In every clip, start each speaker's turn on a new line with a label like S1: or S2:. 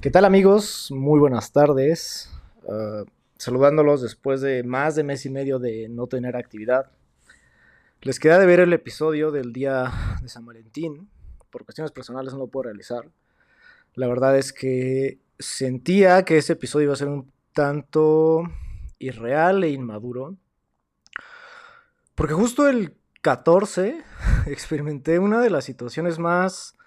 S1: ¿Qué tal amigos? Muy buenas tardes. Uh, saludándolos después de más de mes y medio de no tener actividad. Les queda de ver el episodio del día de San Valentín. Por cuestiones personales no lo puedo realizar. La verdad es que sentía que ese episodio iba a ser un tanto irreal e inmaduro. Porque justo el 14 experimenté una de las situaciones más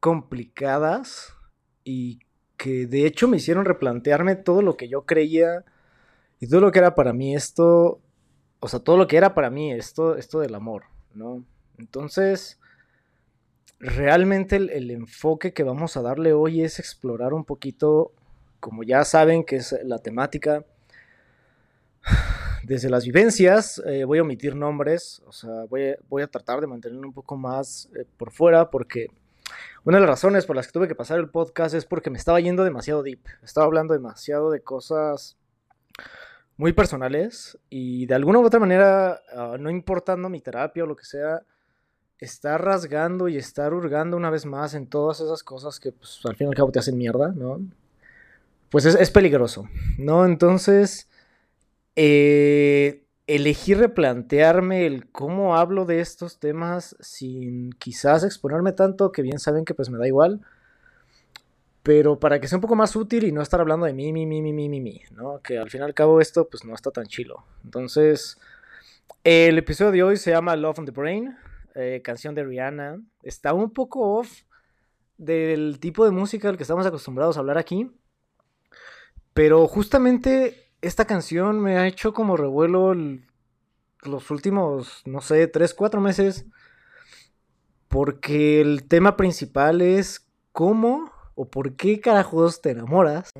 S1: complicadas y que de hecho me hicieron replantearme todo lo que yo creía y todo lo que era para mí esto, o sea, todo lo que era para mí esto, esto del amor, ¿no? Entonces, realmente el, el enfoque que vamos a darle hoy es explorar un poquito, como ya saben que es la temática, desde las vivencias, eh, voy a omitir nombres, o sea, voy a, voy a tratar de mantenerlo un poco más eh, por fuera porque una de las razones por las que tuve que pasar el podcast es porque me estaba yendo demasiado deep. Estaba hablando demasiado de cosas muy personales y de alguna u otra manera, uh, no importando mi terapia o lo que sea, estar rasgando y estar hurgando una vez más en todas esas cosas que pues, al fin y al cabo te hacen mierda, ¿no? Pues es, es peligroso, ¿no? Entonces, eh, elegí replantearme el cómo hablo de estos temas sin quizás exponerme tanto, que bien saben que pues me da igual. Pero para que sea un poco más útil y no estar hablando de mí, mí, mí, mí, mí, mí, mí, ¿no? Que al fin y al cabo esto pues no está tan chilo. Entonces, el episodio de hoy se llama Love on the Brain, eh, canción de Rihanna. Está un poco off del tipo de música al que estamos acostumbrados a hablar aquí. Pero justamente esta canción me ha hecho como revuelo los últimos, no sé, 3, 4 meses. Porque el tema principal es cómo o por qué carajos te enamoras.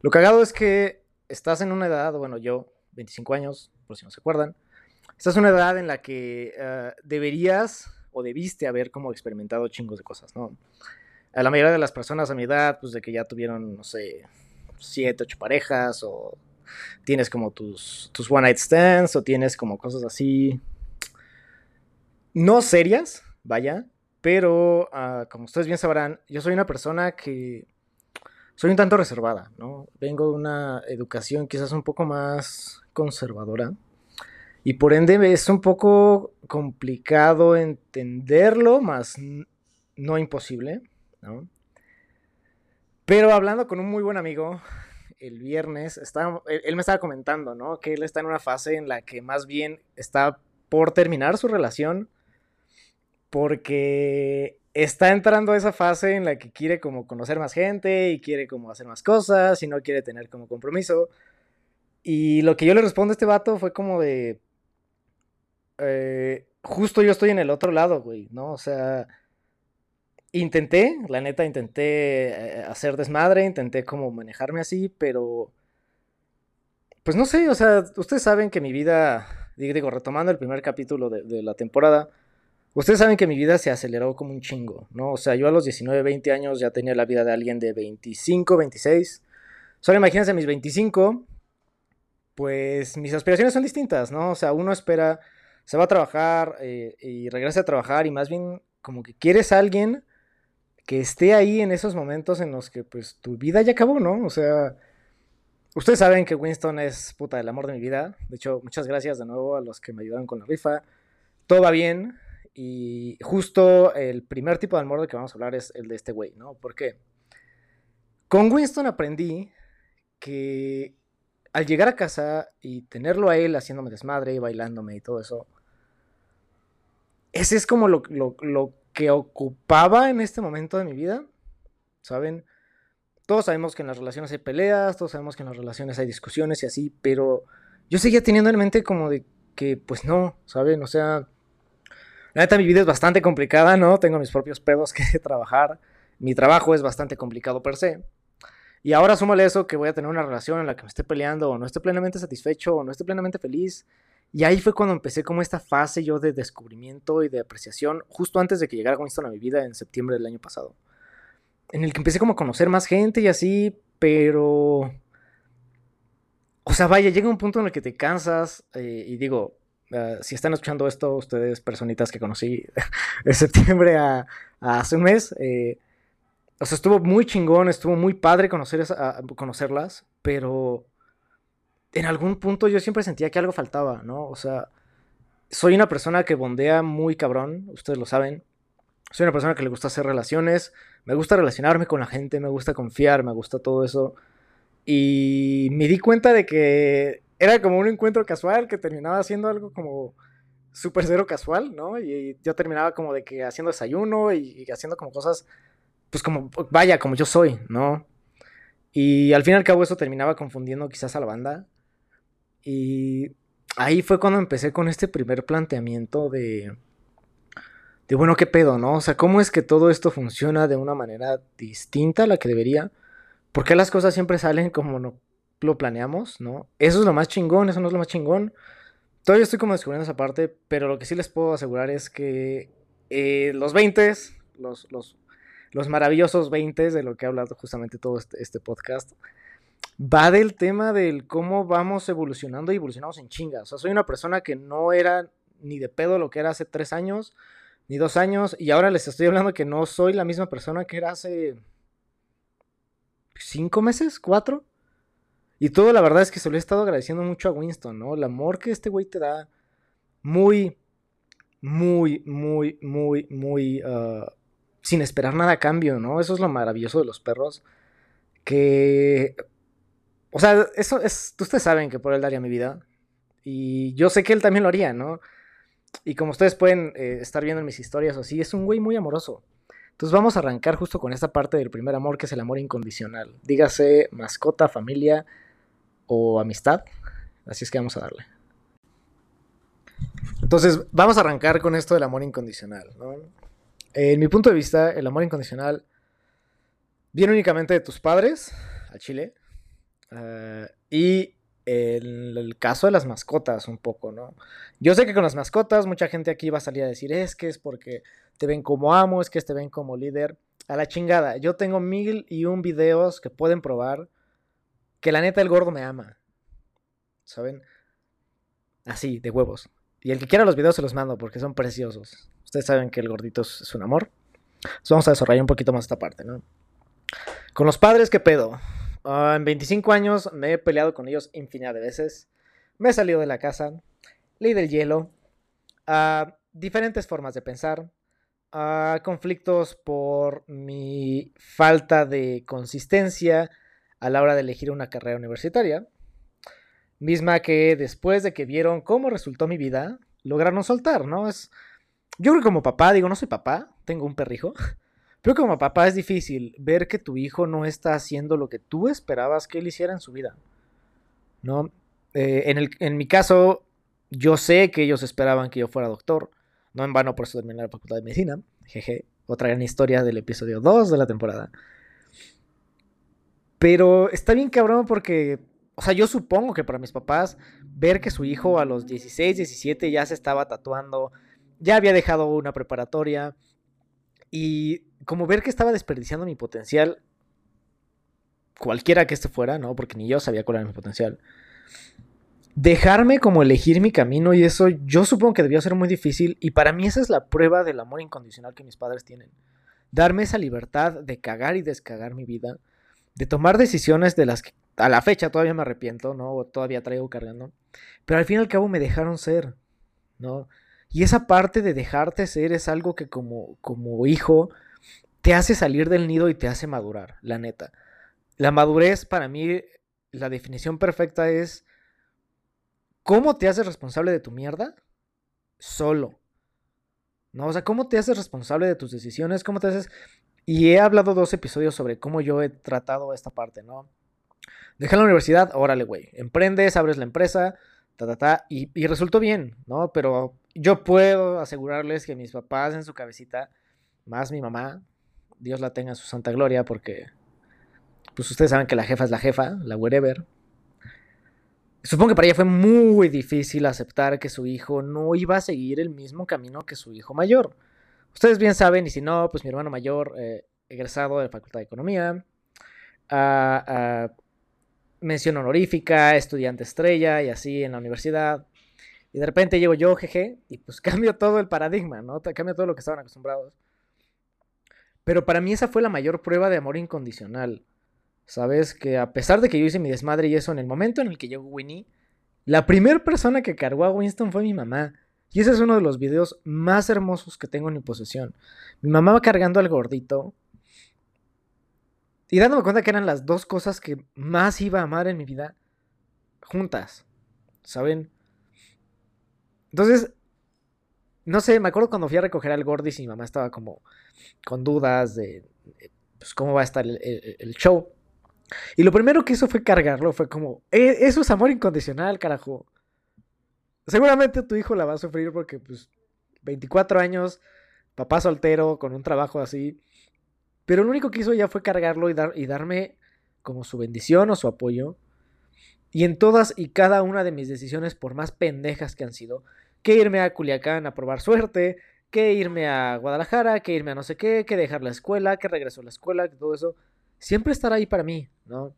S1: Lo cagado es que estás en una edad, bueno, yo, 25 años, por si no se acuerdan, estás en una edad en la que uh, deberías o debiste haber como experimentado chingos de cosas, ¿no? A la mayoría de las personas a mi edad, pues de que ya tuvieron, no sé, 7, 8 parejas o tienes como tus, tus one night stands o tienes como cosas así, no serias, vaya, pero uh, como ustedes bien sabrán, yo soy una persona que soy un tanto reservada, ¿no? Vengo de una educación quizás un poco más conservadora y por ende es un poco complicado entenderlo, más no imposible, ¿no? Pero hablando con un muy buen amigo, el viernes, estaba, él me estaba comentando, ¿no? Que él está en una fase en la que más bien está por terminar su relación porque está entrando a esa fase en la que quiere como conocer más gente y quiere como hacer más cosas y no quiere tener como compromiso. Y lo que yo le respondo a este vato fue como de... Eh, justo yo estoy en el otro lado, güey, ¿no? O sea Intenté, la neta, intenté eh, hacer desmadre, intenté como manejarme así, pero... Pues no sé, o sea, ustedes saben que mi vida, digo, retomando el primer capítulo de, la temporada, ustedes saben que mi vida se aceleró como un chingo, ¿no? O sea, yo a los 19, 20 años ya tenía la vida de alguien de 25, 26. Solo imagínense mis 25, pues mis aspiraciones son distintas, ¿no? O sea, uno espera, se va a trabajar eh, y regresa a trabajar y más bien como que quieres a alguien que esté ahí en esos momentos en los que pues tu vida ya acabó, ¿no? O sea, ustedes saben que Winston es puta el amor de mi vida. De hecho, muchas gracias de nuevo a los que me ayudaron con la rifa. Todo va bien y justo el primer tipo de amor del que vamos a hablar es el de este güey, ¿no? ¿Por qué? Con Winston aprendí que al llegar a casa y tenerlo a él haciéndome desmadre y bailándome y todo eso, ese es como lo que ocupaba en este momento de mi vida, ¿saben? Todos sabemos que en las relaciones hay peleas, todos sabemos que en las relaciones hay discusiones y así, pero yo seguía teniendo en mente como de que, pues no, ¿saben? O sea, la neta mi vida es bastante complicada, ¿no? Tengo mis propios pedos que trabajar, mi trabajo es bastante complicado per se. Y ahora súmale eso que voy a tener una relación en la que me esté peleando o no esté plenamente satisfecho o no esté plenamente feliz y ahí fue cuando empecé como esta fase yo de descubrimiento y de apreciación, justo antes de que llegara Winston a mi vida en septiembre del año pasado. En el que empecé como a conocer más gente y así, pero... O sea, vaya, llega un punto en el que te cansas eh, y digo, uh, si están escuchando esto, ustedes personitas que conocí en septiembre a, hace un mes, eh, o sea, estuvo muy chingón, estuvo muy padre conocer conocerlas, pero en algún punto yo siempre sentía que algo faltaba, ¿no? O sea, soy una persona que bondea muy cabrón, ustedes lo saben. Soy una persona que le gusta hacer relaciones, me gusta relacionarme con la gente, me gusta confiar, me gusta todo eso. Y me di cuenta de que era como un encuentro casual que terminaba siendo algo como súper cero casual, ¿no? Y yo terminaba como de que haciendo desayuno y, haciendo como cosas, pues como, vaya, como yo soy, ¿no? Y al fin y al cabo eso terminaba confundiendo quizás a la banda. Y ahí fue cuando empecé con este primer planteamiento de, de, bueno, ¿qué pedo, no? O sea, ¿cómo es que todo esto funciona de una manera distinta a la que debería? ¿Por qué las cosas siempre salen como no lo planeamos, no? Eso es lo más chingón, eso no es lo más chingón. Todavía estoy como descubriendo esa parte, pero lo que sí les puedo asegurar es que eh, los 20, los, los, los maravillosos 20 de lo que ha hablado justamente todo este, este, podcast, va del tema del cómo vamos evolucionando y evolucionamos en chingas. O sea, soy una persona que no era ni de pedo lo que era hace tres años, ni dos años, y ahora les estoy hablando que no soy la misma persona que era hace cinco meses, cuatro. Y todo la verdad es que se lo he estado agradeciendo mucho a Winston, ¿no? El amor que este güey te da. Muy, muy, muy, muy, muy... Ah, sin esperar nada a cambio, ¿no? Eso es lo maravilloso de los perros. Que... O sea, eso es... Ustedes saben que por él daría mi vida. Y yo sé que él también lo haría, ¿no? Y como ustedes pueden eh, estar viendo en mis historias o así, es un güey muy amoroso. Entonces vamos a arrancar justo con esta parte del primer amor, que es el amor incondicional. Dígase mascota, familia o amistad. Así es que vamos a darle. Entonces vamos a arrancar con esto del amor incondicional. En mi punto de vista, el amor incondicional viene únicamente de tus padres, al Chile, eh, y el caso de las mascotas un poco, ¿no? Yo sé que con las mascotas mucha gente aquí va a salir a decir, es que es porque te ven como amo, es que te ven como líder. A la chingada, yo tengo mil y un videos que pueden probar que la neta el gordo me ama. ¿Saben? Así, de huevos. Y el que quiera los videos se los mando porque son preciosos. Ustedes saben que el gordito es, un amor. Entonces vamos a desarrollar un poquito más esta parte, ¿no? Con los padres, ¿qué pedo? Ah, en 25 años me he peleado con ellos infinidad de veces. Me he salido de la casa. Ley del hielo. a diferentes formas de pensar conflictos por mi falta de consistencia a la hora de elegir una carrera universitaria, misma que después de que vieron cómo resultó mi vida, lograron soltar, ¿no? Es, yo creo que como papá, digo, no soy papá, tengo un perrijo, pero como papá es difícil ver que tu hijo no está haciendo lo que tú esperabas que él hiciera en su vida, ¿no? Eh, en, el, en mi caso, yo sé que ellos esperaban que yo fuera doctor, no en vano por eso terminé la facultad de medicina. Jeje. Otra gran historia del episodio 2 de la temporada. Pero está bien cabrón porque, o sea, yo supongo que para mis papás, ver que su hijo a los 16, 17 ya se estaba tatuando, ya había dejado una preparatoria, y como ver que estaba desperdiciando mi potencial, cualquiera que este fuera, ¿no? Porque ni yo sabía cuál era mi potencial dejarme como elegir mi camino y eso yo supongo que debió ser muy difícil y para mí esa es la prueba del amor incondicional que mis padres tienen. Darme esa libertad de cagar y descagar mi vida, de tomar decisiones de las que a la fecha todavía me arrepiento, ¿no? O todavía traigo cargando, pero al fin y al cabo me dejaron ser, ¿no? Y esa parte de dejarte ser es algo que como, como hijo te hace salir del nido y te hace madurar, la neta. La madurez para mí, la definición perfecta es ¿Cómo te haces responsable de tu mierda? Solo. ¿No? O sea, ¿cómo te haces responsable de tus decisiones? ¿Cómo te haces... Y he hablado dos episodios sobre cómo yo he tratado esta parte, ¿no? Deja la universidad, órale, güey. Emprendes, abres la empresa, ta, ta, ta, y, y resultó bien, ¿no? Pero yo puedo asegurarles que mis papás en su cabecita, más mi mamá, Dios la tenga en su santa gloria, porque, pues ustedes saben que la jefa es la jefa, la wherever, Supongo que para ella fue muy difícil aceptar que su hijo no iba a seguir el mismo camino que su hijo mayor. Ustedes bien saben, y si no, pues mi hermano mayor, eh, egresado de la Facultad de Economía, mención honorífica, estudiante estrella y así en la universidad. Y de repente llego yo, jeje, y pues cambio todo el paradigma, ¿no? Cambio todo lo que estaban acostumbrados. Pero para mí esa fue la mayor prueba de amor incondicional. ¿Sabes? Que a pesar de que yo hice mi desmadre y eso, en el momento en el que llegó Winnie, la primera persona que cargó a Winston fue mi mamá. Y ese es uno de los videos más hermosos que tengo en mi posesión. Mi mamá va cargando al gordito. Y dándome cuenta que eran las dos cosas que más iba a amar en mi vida juntas. ¿Saben? Entonces, no sé, me acuerdo cuando fui a recoger al Gordis y mi mamá estaba como con dudas de pues, cómo va a estar el, show. Y lo primero que hizo fue cargarlo, fue como, e, eso es amor incondicional, carajo. Seguramente tu hijo la va a sufrir porque, pues, 24 años, papá soltero, con un trabajo así. Pero lo único que hizo ya fue cargarlo y, dar, y darme como su bendición o su apoyo. Y en todas y cada una de mis decisiones, por más pendejas que han sido, que irme a Culiacán a probar suerte, que irme a Guadalajara, que irme a no sé qué, que dejar la escuela, que regreso a la escuela, que todo eso, siempre estará ahí para mí, ¿no?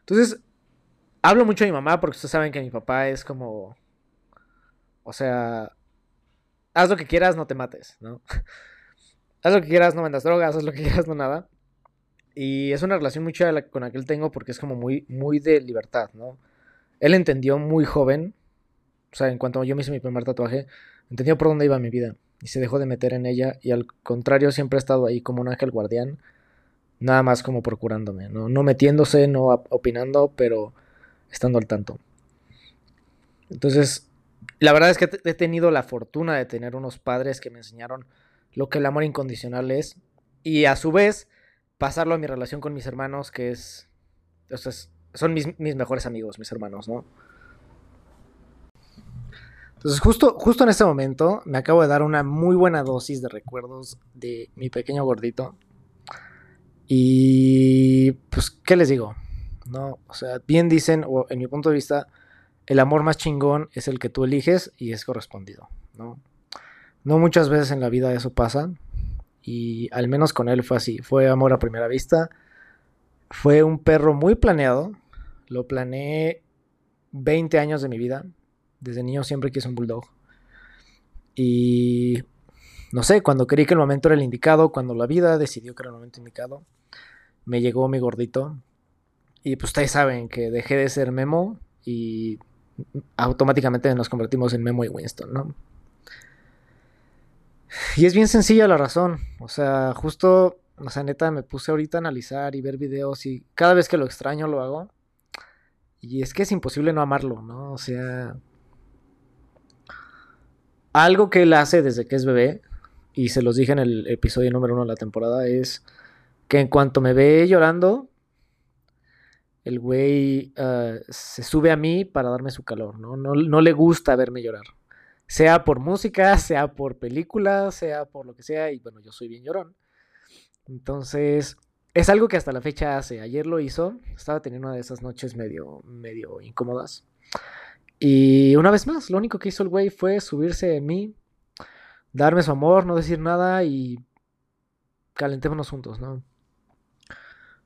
S1: Entonces, hablo mucho de mi mamá porque ustedes saben que mi papá es como, o sea, haz lo que quieras, no te mates, ¿no? haz lo que quieras, no vendas drogas, haz lo que quieras, no nada. Y es una relación muy con la que él tengo porque es como muy, muy de libertad, ¿no? Él entendió muy joven, o sea, en cuanto yo me hice mi primer tatuaje, entendió por dónde iba mi vida y se dejó de meter en ella y al contrario siempre ha estado ahí como un ángel guardián, nada más como procurándome, no, no metiéndose, no opinando, pero estando al tanto. Entonces, la verdad es que he tenido la fortuna de tener unos padres que me enseñaron lo que el amor incondicional es y a su vez pasarlo a mi relación con mis hermanos, que es, son mis, mis mejores amigos, mis hermanos, ¿no? Entonces, justo, justo en este momento me acabo de dar una muy buena dosis de recuerdos de mi pequeño gordito. Y pues, ¿qué les digo? No, o sea, bien dicen, o en mi punto de vista, el amor más chingón es el que tú eliges y es correspondido, ¿no? No muchas veces en la vida eso pasa. Y al menos con él fue así. Fue amor a primera vista. Fue un perro muy planeado. Lo planeé 20 años de mi vida. Desde niño siempre quise un bulldog. Y no sé, cuando creí que el momento era el indicado, cuando la vida decidió que era el momento indicado, me llegó mi gordito. Y pues ustedes saben que dejé de ser Memo y automáticamente nos convertimos en Memo y Winston, ¿no? Y es bien sencilla la razón. O sea, justo, o sea, neta, me puse ahorita a analizar y ver videos y cada vez que lo extraño lo hago. Y es que es imposible no amarlo, ¿no? O sea, algo que él hace desde que es bebé, y se los dije en el episodio número uno de la temporada, es que en cuanto me ve llorando, el güey ah, se sube a mí para darme su calor, ¿no? ¿no? No le gusta verme llorar. Sea por música, sea por película, sea por lo que sea, y bueno, yo soy bien llorón. Entonces, es algo que hasta la fecha hace. Ayer lo hizo, estaba teniendo una de esas noches medio, medio incómodas. Y una vez más, lo único que hizo el güey fue subirse en mí, darme su amor, no decir nada y calentémonos juntos, ¿no?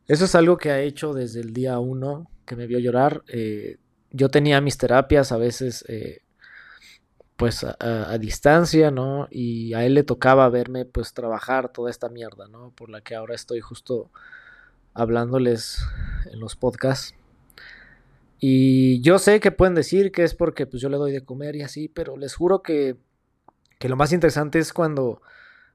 S1: Eso es algo que ha hecho desde el día uno que me vio llorar. Eh, yo tenía mis terapias a veces, eh, pues a, distancia, ¿no? Y a él le tocaba verme, pues trabajar toda esta mierda, ¿no? Por la que ahora estoy justo hablándoles en los podcasts. Y yo sé que pueden decir que es porque pues yo le doy de comer y así, pero les juro que, que lo más interesante es cuando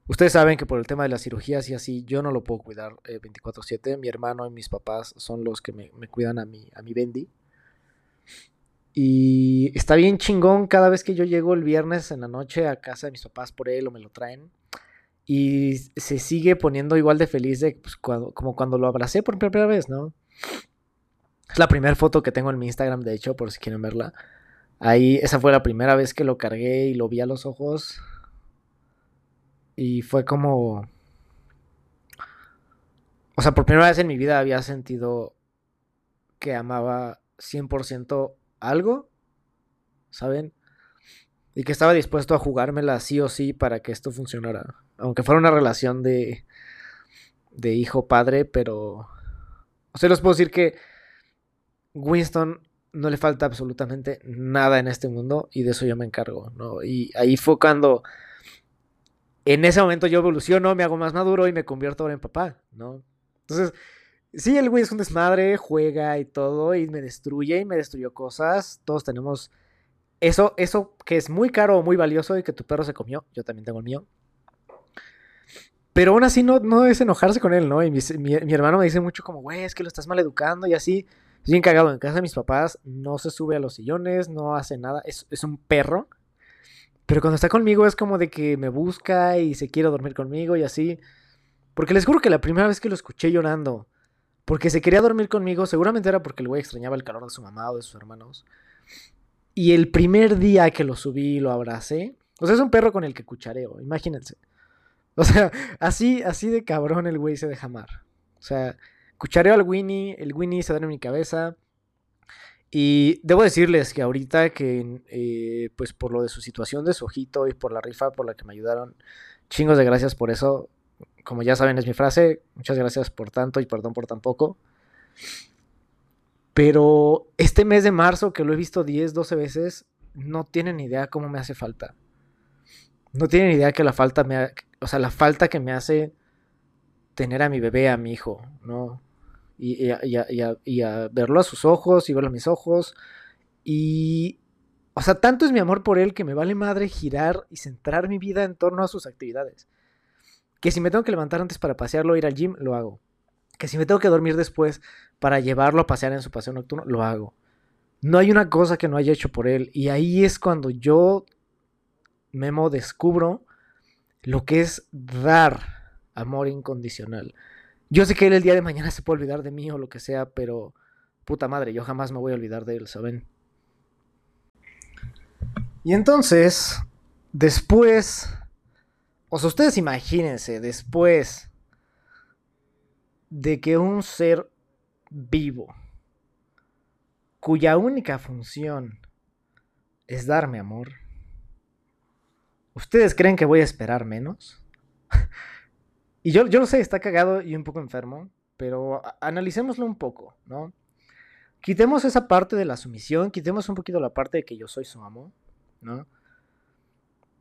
S1: ustedes saben que por el tema de las cirugías y así, yo no lo puedo cuidar 24/7. Eh, mi hermano y mis papás son los que me, cuidan a mi, a mi Bendy. Y está bien chingón cada vez que yo llego el viernes en la noche a casa de mis papás por él o me lo traen. Y se sigue poniendo igual de feliz de, pues, como cuando lo abracé por primera vez, ¿no? Es la primera foto que tengo en mi Instagram, de hecho, por si quieren verla. Ahí, esa fue la primera vez que lo cargué y lo vi a los ojos. Y fue como... O sea, por primera vez en mi vida había sentido que amaba 100% algo, ¿saben? Y que estaba dispuesto a jugármela sí o sí para que esto funcionara. Aunque fuera una relación de, de hijo-padre, pero... O sea, les puedo decir que Winston no le falta absolutamente nada en este mundo y de eso yo me encargo, ¿no? Y ahí fue cuando en ese momento yo evoluciono, me hago más maduro y me convierto ahora en papá, ¿no? Entonces, sí, el güey es un desmadre, juega y todo, y me destruye y me destruyó cosas. Todos tenemos eso, eso que es muy caro o muy valioso y que tu perro se comió. Yo también tengo el mío. Pero aún así no, no es enojarse con él, ¿no? Y mi, mi, hermano me dice mucho como, güey, es que lo estás mal educando y así. Bien cagado. En casa de mis papás no se sube a los sillones, no hace nada. Es, es un perro. Pero cuando está conmigo es como de que me busca y se quiere dormir conmigo y así. Porque les juro que la primera vez que lo escuché llorando, porque se quería dormir conmigo, seguramente era porque el güey extrañaba el calor de su mamá o de sus hermanos. Y el primer día que lo subí y lo abracé, o sea, es un perro con el que cuchareo, imagínense. O sea, así, así de cabrón el güey se deja amar. O sea, cuchareo al Winnie, el Winnie se da en mi cabeza. Y debo decirles que ahorita que, eh, pues por lo de su situación de su ojito y por la rifa por la que me ayudaron, chingos de gracias por eso. Como ya saben, es mi frase. Muchas gracias por tanto y perdón por tan poco. Pero este mes de marzo, que lo he visto 10, 12 veces, no tienen idea cómo me hace falta. No tienen idea que la falta me, o sea, la falta que me hace tener a mi bebé, a mi hijo, ¿no? Y, a, verlo a sus ojos y verlo a mis ojos. Y, o sea, tanto es mi amor por él que me vale madre girar y centrar mi vida en torno a sus actividades. Que si me tengo que levantar antes para pasearlo o ir al gym, lo hago. Que si me tengo que dormir después para llevarlo a pasear en su paseo nocturno, lo hago. No hay una cosa que no haya hecho por él. Y ahí es cuando yo, Memo, descubro lo que es dar amor incondicional. Yo sé que él el día de mañana se puede olvidar de mí o lo que sea, pero puta madre, yo jamás me voy a olvidar de él, ¿saben? Y entonces, después, o sea, ustedes imagínense, después de que un ser vivo, cuya única función es darme amor, ¿Ustedes creen que voy a esperar menos? y yo, yo lo sé, está cagado y un poco enfermo, pero analicémoslo un poco, ¿no? Quitemos esa parte de la sumisión, quitemos un poquito la parte de que yo soy su amo, ¿no?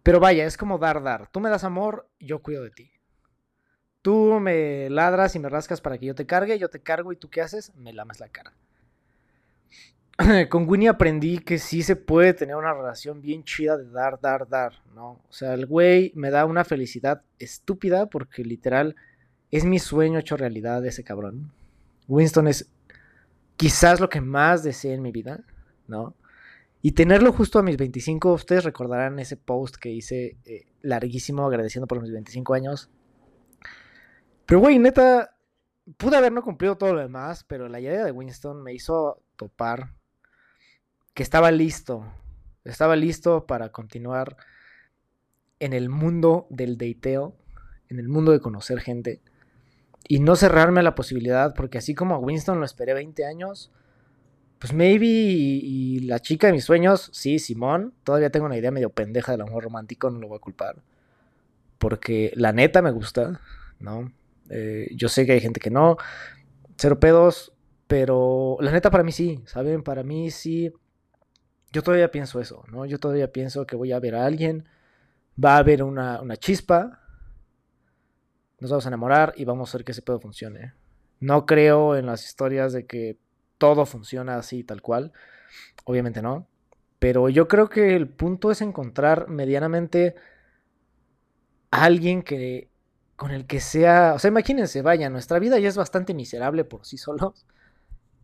S1: Pero vaya, es como dar, dar. Tú me das amor, yo cuido de ti. Tú me ladras y me rascas para que yo te cargue, yo te cargo y tú qué haces? Me lamas la cara. con Winnie aprendí que sí se puede tener una relación bien chida de dar, dar, dar, ¿no? O sea, el güey me da una felicidad estúpida porque literal es mi sueño hecho realidad ese cabrón. Winston es quizás lo que más deseé en mi vida, ¿no? Y tenerlo justo a mis 25, ustedes recordarán ese post que hice eh, larguísimo agradeciendo por mis 25 años. Pero güey, neta, pude haber no cumplido todo lo demás, pero la idea de Winston me hizo topar que estaba listo, estaba listo para continuar en el mundo del dateo, en el mundo de conocer gente y no cerrarme a la posibilidad, porque así como a Winston lo esperé 20 años, pues maybe y, la chica de mis sueños, sí, Simón, todavía tengo una idea medio pendeja del amor romántico, no lo voy a culpar, porque la neta me gusta, ¿no? Eh, yo sé que hay gente que no, cero pedos, pero la neta para mí sí, ¿saben? Para mí sí yo todavía pienso eso, ¿no? Yo todavía pienso que voy a ver a alguien, va a haber una, chispa, nos vamos a enamorar y vamos a hacer que ese pedo funcione. No creo en las historias de que todo funciona así tal cual, obviamente no, pero yo creo que el punto es encontrar medianamente a alguien que con el que sea, o sea, imagínense, vaya, nuestra vida ya es bastante miserable por sí solos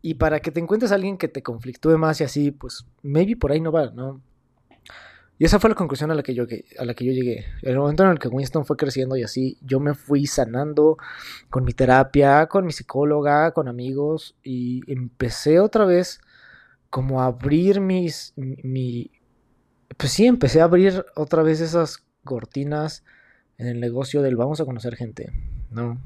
S1: y para que te encuentres a alguien que te conflictúe más y así, pues maybe por ahí no va, ¿no? Y esa fue la conclusión a la que yo, a la que yo llegué. El momento en el que Winston fue creciendo y así, yo me fui sanando con mi terapia, con mi psicóloga, con amigos y empecé otra vez como a abrir mis... Mi, pues sí, empecé a abrir otra vez esas cortinas en el negocio del vamos a conocer gente, ¿no?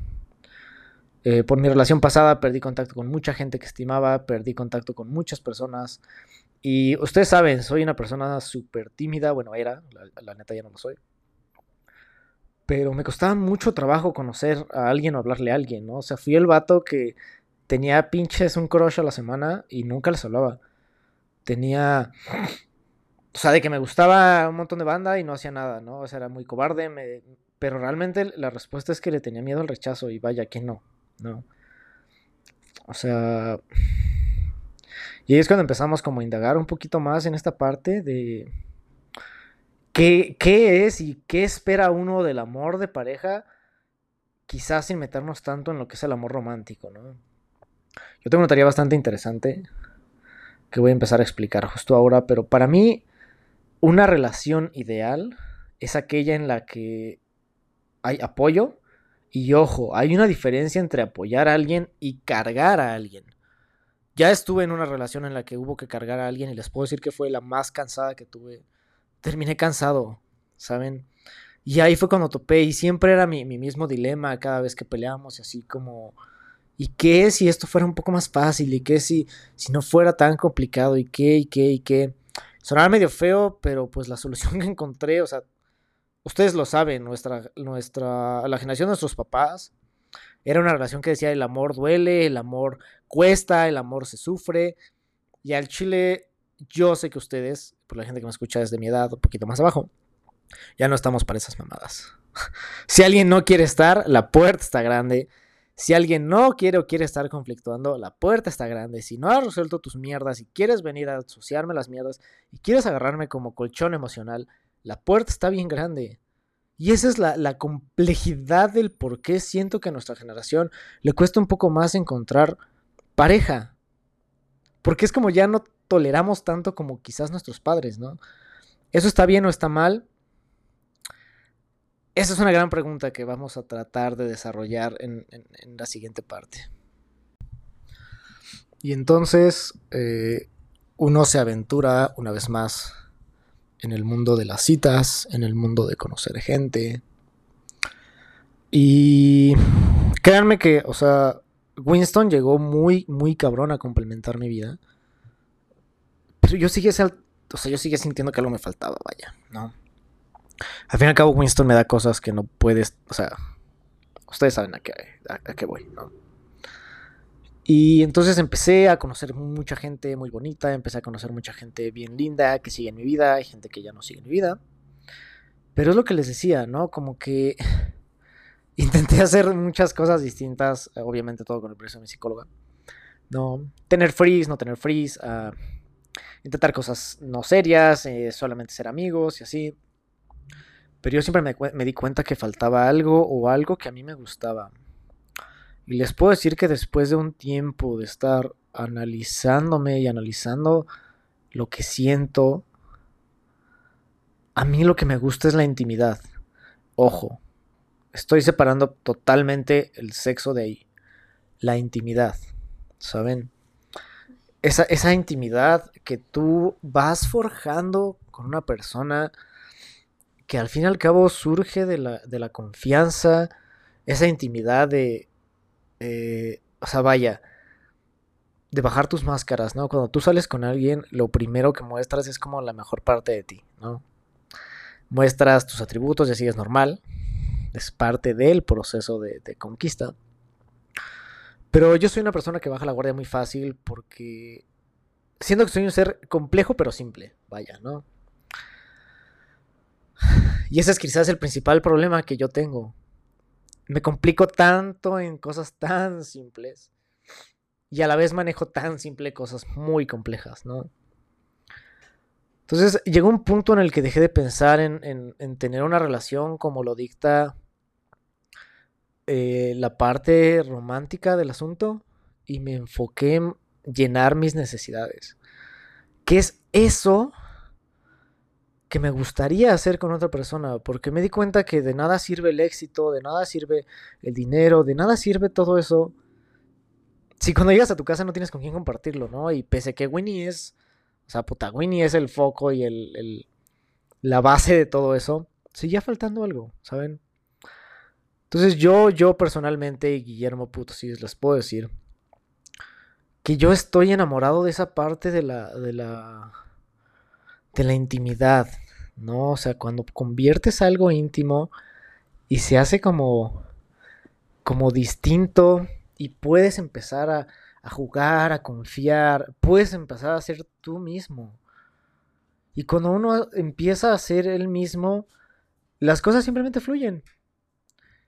S1: Eh, por mi relación pasada perdí contacto con mucha gente que estimaba, perdí contacto con muchas personas. Y ustedes saben, soy una persona súper tímida, bueno, era, la, neta ya no lo soy. Pero me costaba mucho trabajo conocer a alguien o hablarle a alguien, ¿no? O sea, fui el vato que tenía pinches un crush a la semana y nunca les hablaba. Tenía... O sea, de que me gustaba un montón de banda y no hacía nada, ¿no? O sea, era muy cobarde, me pero realmente la respuesta es que le tenía miedo al rechazo y vaya que no, ¿no? O sea... Y ahí es cuando empezamos como a indagar un poquito más en esta parte de qué, qué es y qué espera uno del amor de pareja, quizás sin meternos tanto en lo que es el amor romántico, ¿no? Yo tengo una tarea bastante interesante que voy a empezar a explicar justo ahora, pero para mí una relación ideal es aquella en la que hay apoyo y ojo, hay una diferencia entre apoyar a alguien y cargar a alguien. Ya estuve en una relación en la que hubo que cargar a alguien y les puedo decir que fue la más cansada que tuve. Terminé cansado, ¿saben? Y ahí fue cuando topé y siempre era mi, mismo dilema cada vez que peleábamos y así como... ¿Y qué si esto fuera un poco más fácil? ¿Y qué si, si no fuera tan complicado? ¿Y qué? ¿Y qué? ¿Y qué? Sonaba medio feo, pero pues la solución que encontré, o sea, ustedes lo saben, nuestra, nuestra, la generación de nuestros papás era una relación que decía el amor duele, el amor cuesta, el amor se sufre. Y al chile, yo sé que ustedes, por la gente que me escucha desde mi edad, un poquito más abajo, ya no estamos para esas mamadas. si alguien no quiere estar, la puerta está grande. Si alguien no quiere o quiere estar conflictuando, la puerta está grande. Si no has resuelto tus mierdas y quieres venir a asociarme las mierdas y quieres agarrarme como colchón emocional, la puerta está bien grande. Y esa es la, complejidad del por qué siento que a nuestra generación le cuesta un poco más encontrar pareja. Porque es como ya no toleramos tanto como quizás nuestros padres, ¿no? ¿Eso está bien o está mal? Esa es una gran pregunta que vamos a tratar de desarrollar en, la siguiente parte. Y entonces eh, uno se aventura una vez más en el mundo de las citas, en el mundo de conocer gente. Y créanme que, o sea, Winston llegó muy, muy cabrón a complementar mi vida. Pero yo sigue, o sea, yo sigue sintiendo que algo me faltaba, vaya, ¿no? Al fin y al cabo, Winston me da cosas que no puedes, o sea, ustedes saben a qué, a qué voy, ¿no? Y entonces empecé a conocer mucha gente muy bonita, empecé a conocer mucha gente bien linda que sigue en mi vida, hay gente que ya no sigue en mi vida. Pero es lo que les decía, ¿no? Como que intenté hacer muchas cosas distintas, obviamente todo con el precio de mi psicóloga. No, tener freeze, no tener freeze, uh, intentar cosas no serias, eh, solamente ser amigos y así. Pero yo siempre me, me di cuenta que faltaba algo o algo que a mí me gustaba. Y les puedo decir que después de un tiempo de estar analizándome y analizando lo que siento, a mí lo que me gusta es la intimidad. Ojo, estoy separando totalmente el sexo de ahí. La intimidad, ¿saben? Esa, esa intimidad que tú vas forjando con una persona que al fin y al cabo surge de la, de la confianza, esa intimidad de, eh, o sea, vaya, de bajar tus máscaras, ¿no? Cuando tú sales con alguien, lo primero que muestras es como la mejor parte de ti, ¿no? Muestras tus atributos y así es normal, es parte del proceso de, de conquista. Pero yo soy una persona que baja la guardia muy fácil porque siento que soy un ser complejo pero simple, vaya, ¿no? Y ese es quizás el principal problema que yo tengo me complico tanto en cosas tan simples y a la vez manejo tan simple cosas muy complejas, ¿no? Entonces llegó un punto en el que dejé de pensar en, tener una relación como lo dicta eh, la parte romántica del asunto y me enfoqué en llenar mis necesidades. ¿Qué es eso que me gustaría hacer con otra persona, porque me di cuenta que de nada sirve el éxito, de nada sirve el dinero, de nada sirve todo eso. Si cuando llegas a tu casa no tienes con quién compartirlo, ¿no? Y pese que Winnie es, o sea, puta, Winnie es el foco y el, la base de todo eso, seguía faltando algo, ¿saben? Entonces yo, yo personalmente, Guillermo Puto, si les puedo decir, que yo estoy enamorado de esa parte de la, de la, de la intimidad, ¿no? O sea, cuando conviertes algo íntimo y se hace como, como distinto y puedes empezar a, a jugar, a confiar, puedes empezar a ser tú mismo. Y cuando uno empieza a ser él mismo, las cosas simplemente fluyen.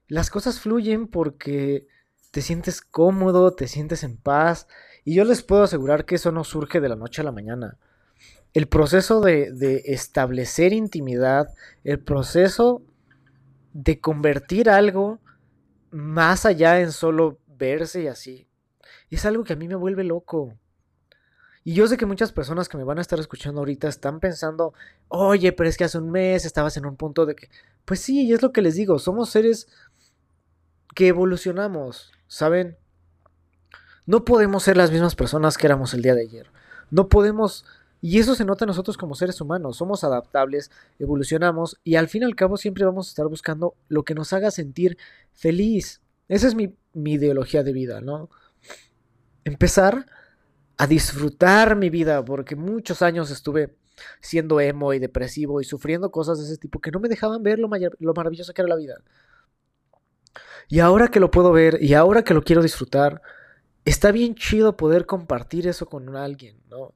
S1: las cosas fluyen porque te sientes cómodo, te sientes en paz. Y yo les puedo asegurar que eso no surge de la noche a la mañana. El proceso de, de establecer intimidad, el proceso de convertir algo más allá en solo verse y así, es algo que a mí me vuelve loco. Y yo sé que muchas personas que me van a estar escuchando ahorita están pensando, oye, pero es que hace un mes estabas en un punto de que, pues sí, y es lo que les digo, somos seres que evolucionamos, ¿saben? No podemos ser las mismas personas que éramos el día de ayer. No podemos, y eso se nota en nosotros como seres humanos, somos adaptables, evolucionamos y al fin y al cabo siempre vamos a estar buscando lo que nos haga sentir feliz. Esa es mi, mi ideología de vida, ¿no? Empezar a disfrutar mi vida, porque muchos años estuve siendo emo y depresivo y sufriendo cosas de ese tipo que no me dejaban ver lo, lo maravilloso que era la vida. Y ahora que lo puedo ver y ahora que lo quiero disfrutar, está bien chido poder compartir eso con alguien, ¿no?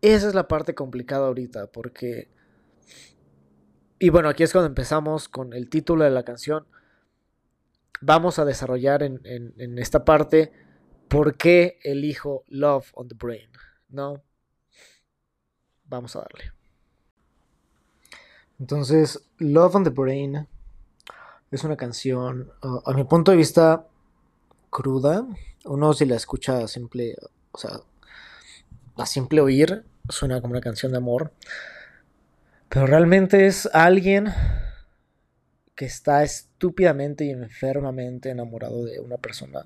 S1: Esa es la parte complicada ahorita, porque... Y bueno, aquí es cuando empezamos con el título de la canción. Vamos a desarrollar en, en esta parte por qué elijo Love on the Brain, ¿no? Vamos a darle. Entonces, Love on the Brain es una canción, uh, a mi punto de vista, cruda. Uno si la escucha simple, o sea, a simple oír, suena como una canción de amor. Pero realmente es alguien que está estúpidamente y enfermamente enamorado de una persona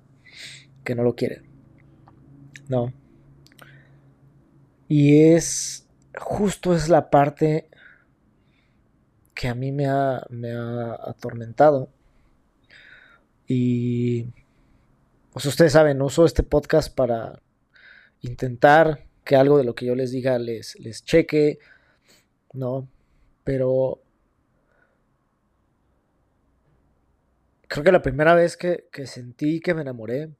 S1: que no lo quiere. No. Y es justo es la parte que a mí me ha, me ha atormentado. Y pues ustedes saben, uso este podcast para intentar que algo de lo que yo les diga les, les cheque, ¿no? Pero creo que la primera vez que, que sentí que me enamoré,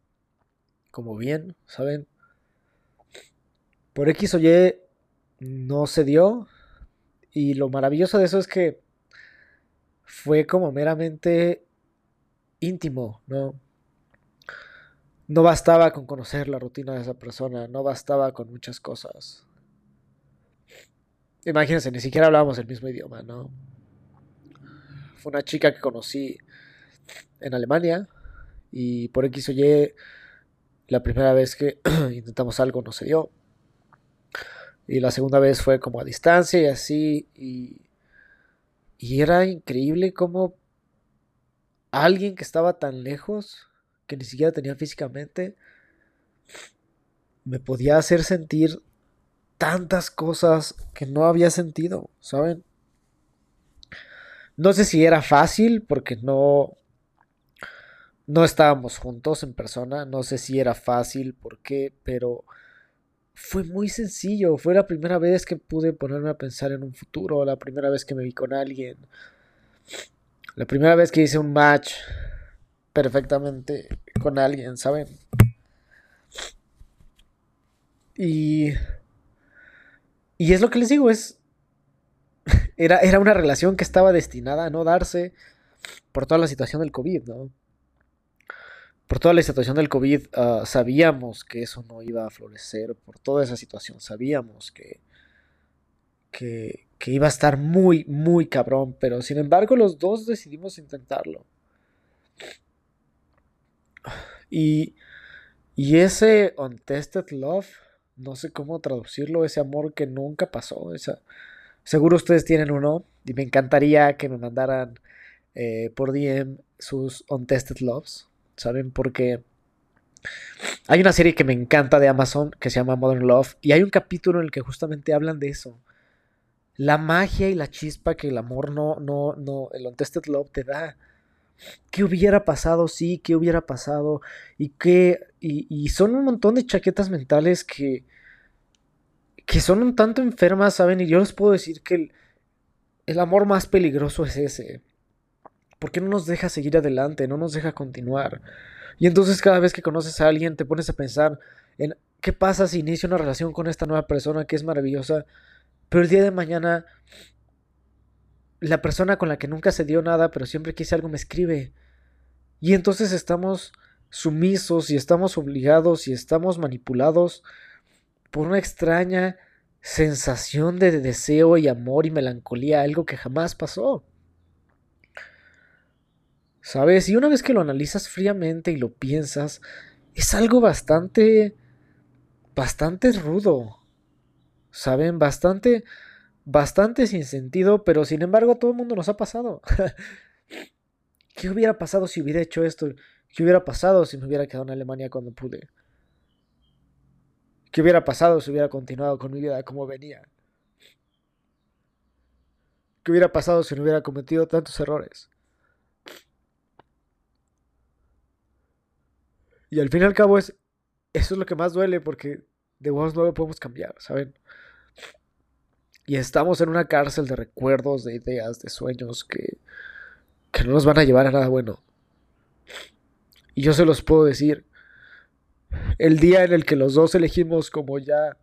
S1: como bien, ¿saben? Por X o Y no se dio. Y lo maravilloso de eso es que fue como meramente íntimo, ¿no? No bastaba con conocer la rutina de esa persona, no bastaba con muchas cosas. Imagínense, ni siquiera hablábamos el mismo idioma, ¿no? Fue una chica que conocí en Alemania y por X o Y la primera vez que intentamos algo no se dio. Y la segunda vez fue como a distancia y así. Y, y era increíble como alguien que estaba tan lejos, que ni siquiera tenía físicamente, me podía hacer sentir tantas cosas que no había sentido, ¿saben? No sé si era fácil porque no no estábamos juntos en persona, no sé si era fácil, por qué, pero fue muy sencillo. Fue la primera vez que pude ponerme a pensar en un futuro, la primera vez que me vi con alguien, la primera vez que hice un match perfectamente con alguien, ¿saben? Y, y es lo que les digo, es... Era, era una relación que estaba destinada a no darse por toda la situación del COVID, ¿no? por toda la situación del COVID, ah, sabíamos que eso no iba a florecer, por toda esa situación, sabíamos que, que, iba a estar muy, muy cabrón, pero sin embargo los dos decidimos intentarlo. Y, y ese untested love, no sé cómo traducirlo, ese amor que nunca pasó, esa, seguro ustedes tienen uno, y me encantaría que me mandaran eh, por DM sus untested loves. ¿saben? Porque hay una serie que me encanta de Amazon que se llama Modern Love y hay un capítulo en el que justamente hablan de eso. La magia y la chispa que el amor no, no, no, el Untested Love te da. ¿Qué hubiera pasado? Sí, ¿qué hubiera pasado? Y qué, y, son un montón de chaquetas mentales que, que son un tanto enfermas, ¿saben? Y yo les puedo decir que el, el amor más peligroso es ese. ¿Por qué no nos deja seguir adelante? No nos deja continuar. Y entonces cada vez que conoces a alguien te pones a pensar en qué pasa si inicio una relación con esta nueva persona que es maravillosa, pero el día de mañana la persona con la que nunca se dio nada, pero siempre quise algo me escribe Y entonces estamos sumisos y estamos obligados y estamos manipulados por una extraña sensación de deseo y amor y melancolía, algo que jamás pasó. ¿Sabes? Y una vez que lo analizas fríamente y lo piensas, es algo bastante, bastante rudo. ¿Saben? Bastante, bastante sin sentido, pero sin embargo todo el mundo nos ha pasado. ¿Qué hubiera pasado si hubiera hecho esto? ¿Qué hubiera pasado si me hubiera quedado en Alemania cuando pude? ¿Qué hubiera pasado si hubiera continuado con mi vida como venía? ¿Qué hubiera pasado si no hubiera cometido tantos errores? Y al fin y al cabo es, eso es lo que más duele porque de vos no lo podemos cambiar, ¿saben? Y estamos en una cárcel de recuerdos, de ideas, de sueños que, que no nos van a llevar a nada bueno. Y yo se los puedo decir, el día en el que los dos elegimos como ya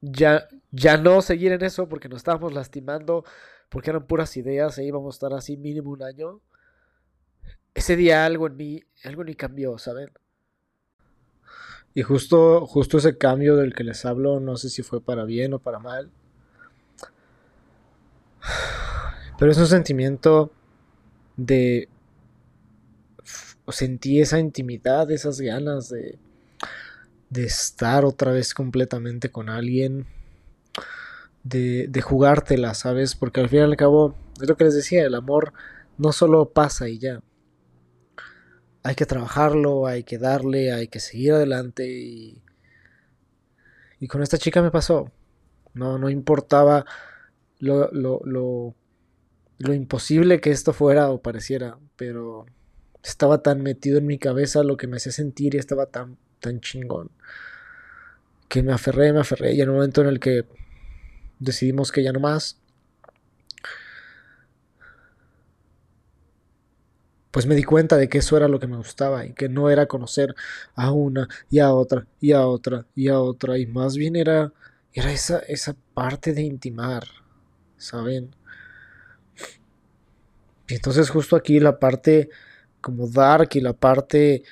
S1: ya ya no seguir en eso porque nos estábamos lastimando porque eran puras ideas e íbamos a estar así mínimo un año ese día algo en mí algo en mí cambió saben y justo justo ese cambio del que les hablo no sé si fue para bien o para mal pero es un sentimiento de sentí esa intimidad, esas ganas de, de estar otra vez completamente con alguien, de, de jugártela, ¿sabes? Porque al fin y al cabo, es lo que les decía, el amor no solo pasa y ya. Hay que trabajarlo, hay que darle, hay que seguir adelante y, y con esta chica me pasó. No, no importaba lo, lo, lo, lo imposible que esto fuera o pareciera, pero estaba tan metido en mi cabeza lo que me hacía sentir y estaba tan, tan chingón. Que me aferré, me aferré. Y en un momento en el que decidimos que ya no más, pues me di cuenta de que eso era lo que me gustaba y que no era conocer a una y a otra y a otra y a otra y más bien era era esa esa parte de intimar, ¿saben? Y entonces justo aquí la parte como dark y la parte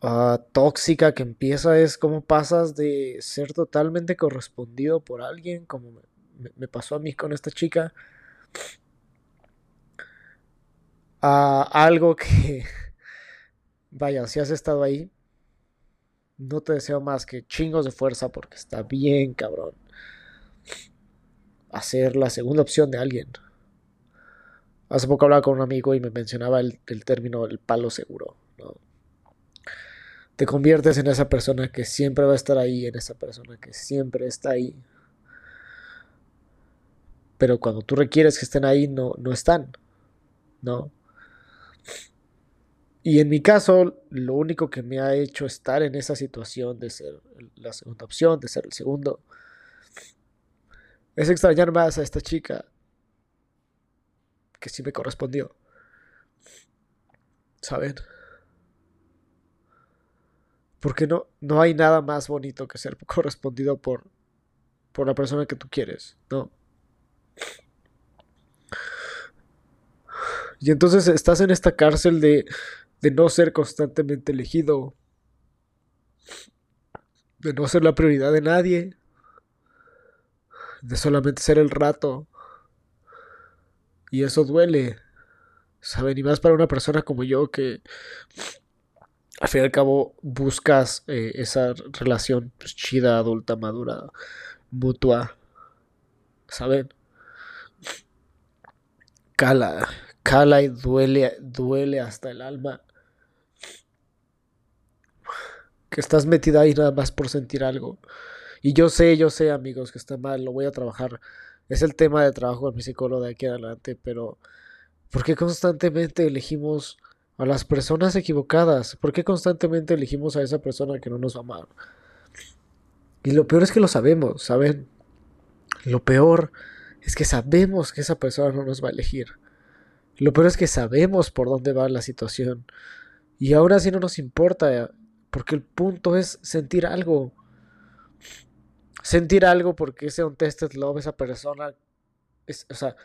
S1: ah, tóxica que empieza es como pasas de ser totalmente correspondido por alguien, como me, pasó a mí con esta chica, a algo que, vaya, si has estado ahí, no te deseo más que chingos de fuerza porque está bien, cabrón. Hacer la segunda opción de alguien. Hace poco hablaba con un amigo y me mencionaba el, término el palo seguro. Te conviertes en esa persona que siempre va a estar ahí, en esa persona que siempre está ahí. Pero cuando tú requieres que estén ahí, no, no están. ¿No? Y en mi caso, lo único que me ha hecho estar en esa situación de ser la segunda opción, de ser el segundo, es extrañar más a esta chica que sí me correspondió. ¿Saben? Porque no, no hay nada más bonito que ser correspondido por, por la persona que tú quieres, ¿no? Y entonces estás en esta cárcel de, de no ser constantemente elegido, de no ser la prioridad de nadie, de solamente ser el rato, y eso duele. ¿Saben? Y más para una persona como yo que al fin y al cabo buscas eh, esa relación pues, chida, adulta, madura, mutua. ¿Saben? Cala, cala y duele, duele hasta el alma. Que estás metida ahí nada más por sentir algo. Y yo sé, yo sé, amigos, que está mal, lo voy a trabajar es el tema de trabajo con mi psicólogo de aquí adelante, pero ¿por qué constantemente elegimos a las personas equivocadas? ¿Por qué constantemente elegimos a esa persona que no nos va a amar? Y lo peor es que lo sabemos, ¿saben? Lo peor es que sabemos que esa persona no nos va a elegir. Lo peor es que sabemos por dónde va la situación. Y ahora sí no nos importa, porque el punto es sentir algo sentir algo porque ese untested love, esa persona, es, o sea,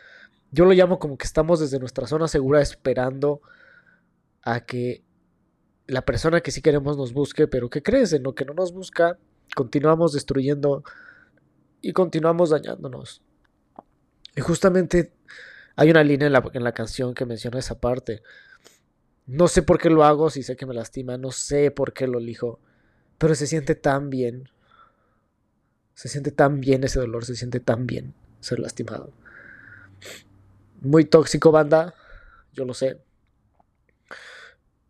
S1: yo lo llamo como que estamos desde nuestra zona segura esperando a que la persona que sí queremos nos busque, pero ¿qué crees? En lo que no nos busca, continuamos destruyendo y continuamos dañándonos. Y justamente hay una línea en la, en la canción que menciona esa parte. No sé por qué lo hago, si sé que me lastima, no sé por qué lo elijo, pero se siente tan bien. Se siente tan bien ese dolor, se siente tan bien ser lastimado. Muy tóxico, banda, yo lo sé.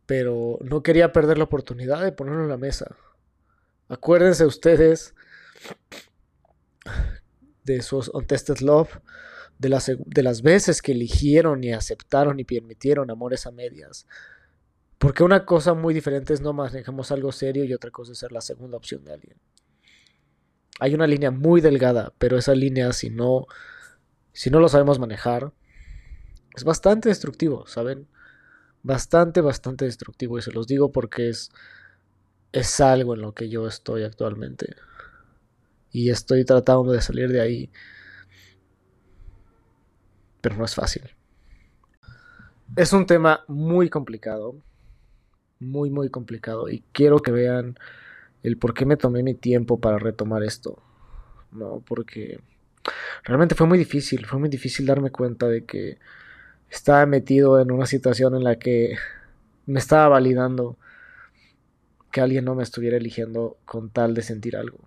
S1: Pero no quería perder la oportunidad de ponerlo en la mesa. Acuérdense ustedes de su Untested Love, de las, de las veces que eligieron y aceptaron y permitieron amores a medias. Porque una cosa muy diferente es no manejamos algo serio y otra cosa es ser la segunda opción de alguien. Hay una línea muy delgada, pero esa línea si no, si no lo sabemos manejar, es bastante destructivo, ¿saben? Bastante, bastante destructivo. Y se los digo porque es, es algo en lo que yo estoy actualmente. Y estoy tratando de salir de ahí pero no es fácil. Es un tema muy complicado, muy, muy complicado, y quiero que vean el por qué me tomé mi tiempo para retomar esto, ¿no? Porque realmente fue muy difícil, fue muy difícil darme cuenta de que estaba metido en una situación en la que me estaba validando que alguien no me estuviera eligiendo con tal de sentir algo.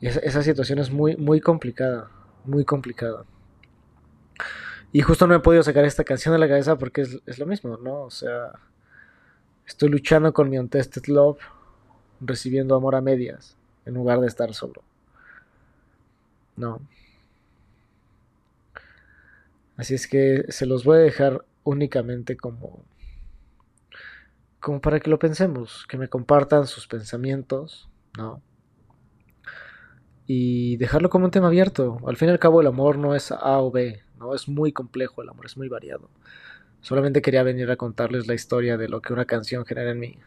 S1: Esa, esa situación es muy, muy complicada, muy complicada. Y justo no he podido sacar esta canción de la cabeza porque es, lo mismo, ¿no? O sea, estoy luchando con mi untested love, recibiendo amor a medias, en lugar de estar solo. No. Así es que se los voy a dejar únicamente como como para que lo pensemos, que me compartan sus pensamientos, ¿no? Y dejarlo como un tema abierto. Al fin y al cabo el amor no es A o B, ¿no? Es muy complejo el amor, es muy variado. Solamente quería venir a contarles la historia de lo que una canción genera en mí.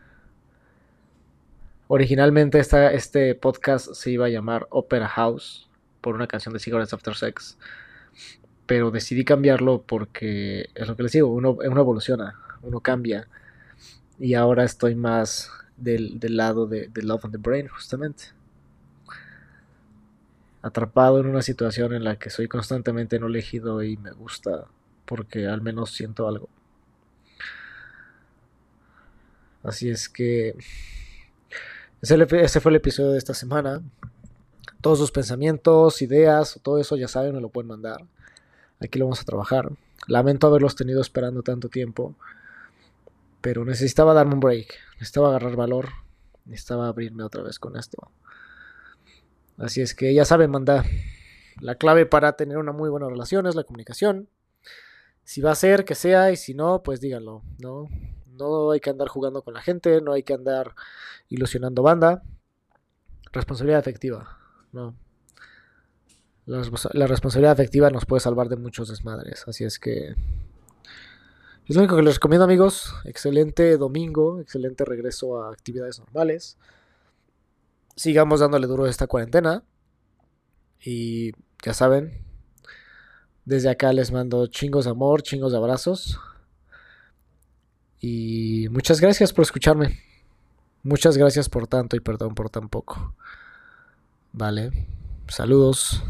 S1: Originalmente esta, este podcast se iba a llamar Opera House por una canción de Cigarettes After Sex. Pero decidí cambiarlo porque es lo que les digo, uno, evoluciona, uno cambia. Y ahora estoy más del, lado de, de Love on the Brain, justamente atrapado en una situación en la que soy constantemente no elegido y me gusta porque al menos siento algo. Así es que ese, fue el episodio de esta semana. Todos sus pensamientos, ideas, todo eso ya saben, me lo pueden mandar. Aquí lo vamos a trabajar. Lamento haberlos tenido esperando tanto tiempo, pero necesitaba darme un break, necesitaba agarrar valor, necesitaba abrirme otra vez con esto. Así es que ya saben, manda. La clave para tener una muy buena relación es la comunicación. Si va a ser, que sea, y si no, pues díganlo, ¿no? No hay que andar jugando con la gente, no hay que andar ilusionando banda. Responsabilidad afectiva, ¿no? La, la responsabilidad afectiva nos puede salvar de muchos desmadres, así es que... Es lo único que les recomiendo amigos. Excelente domingo, excelente regreso a actividades normales sigamos dándole duro esta cuarentena. Y ya saben, desde acá les mando chingos de amor, chingos de abrazos. Y muchas gracias por escucharme. Muchas gracias por tanto y perdón por tan poco. Vale. Saludos.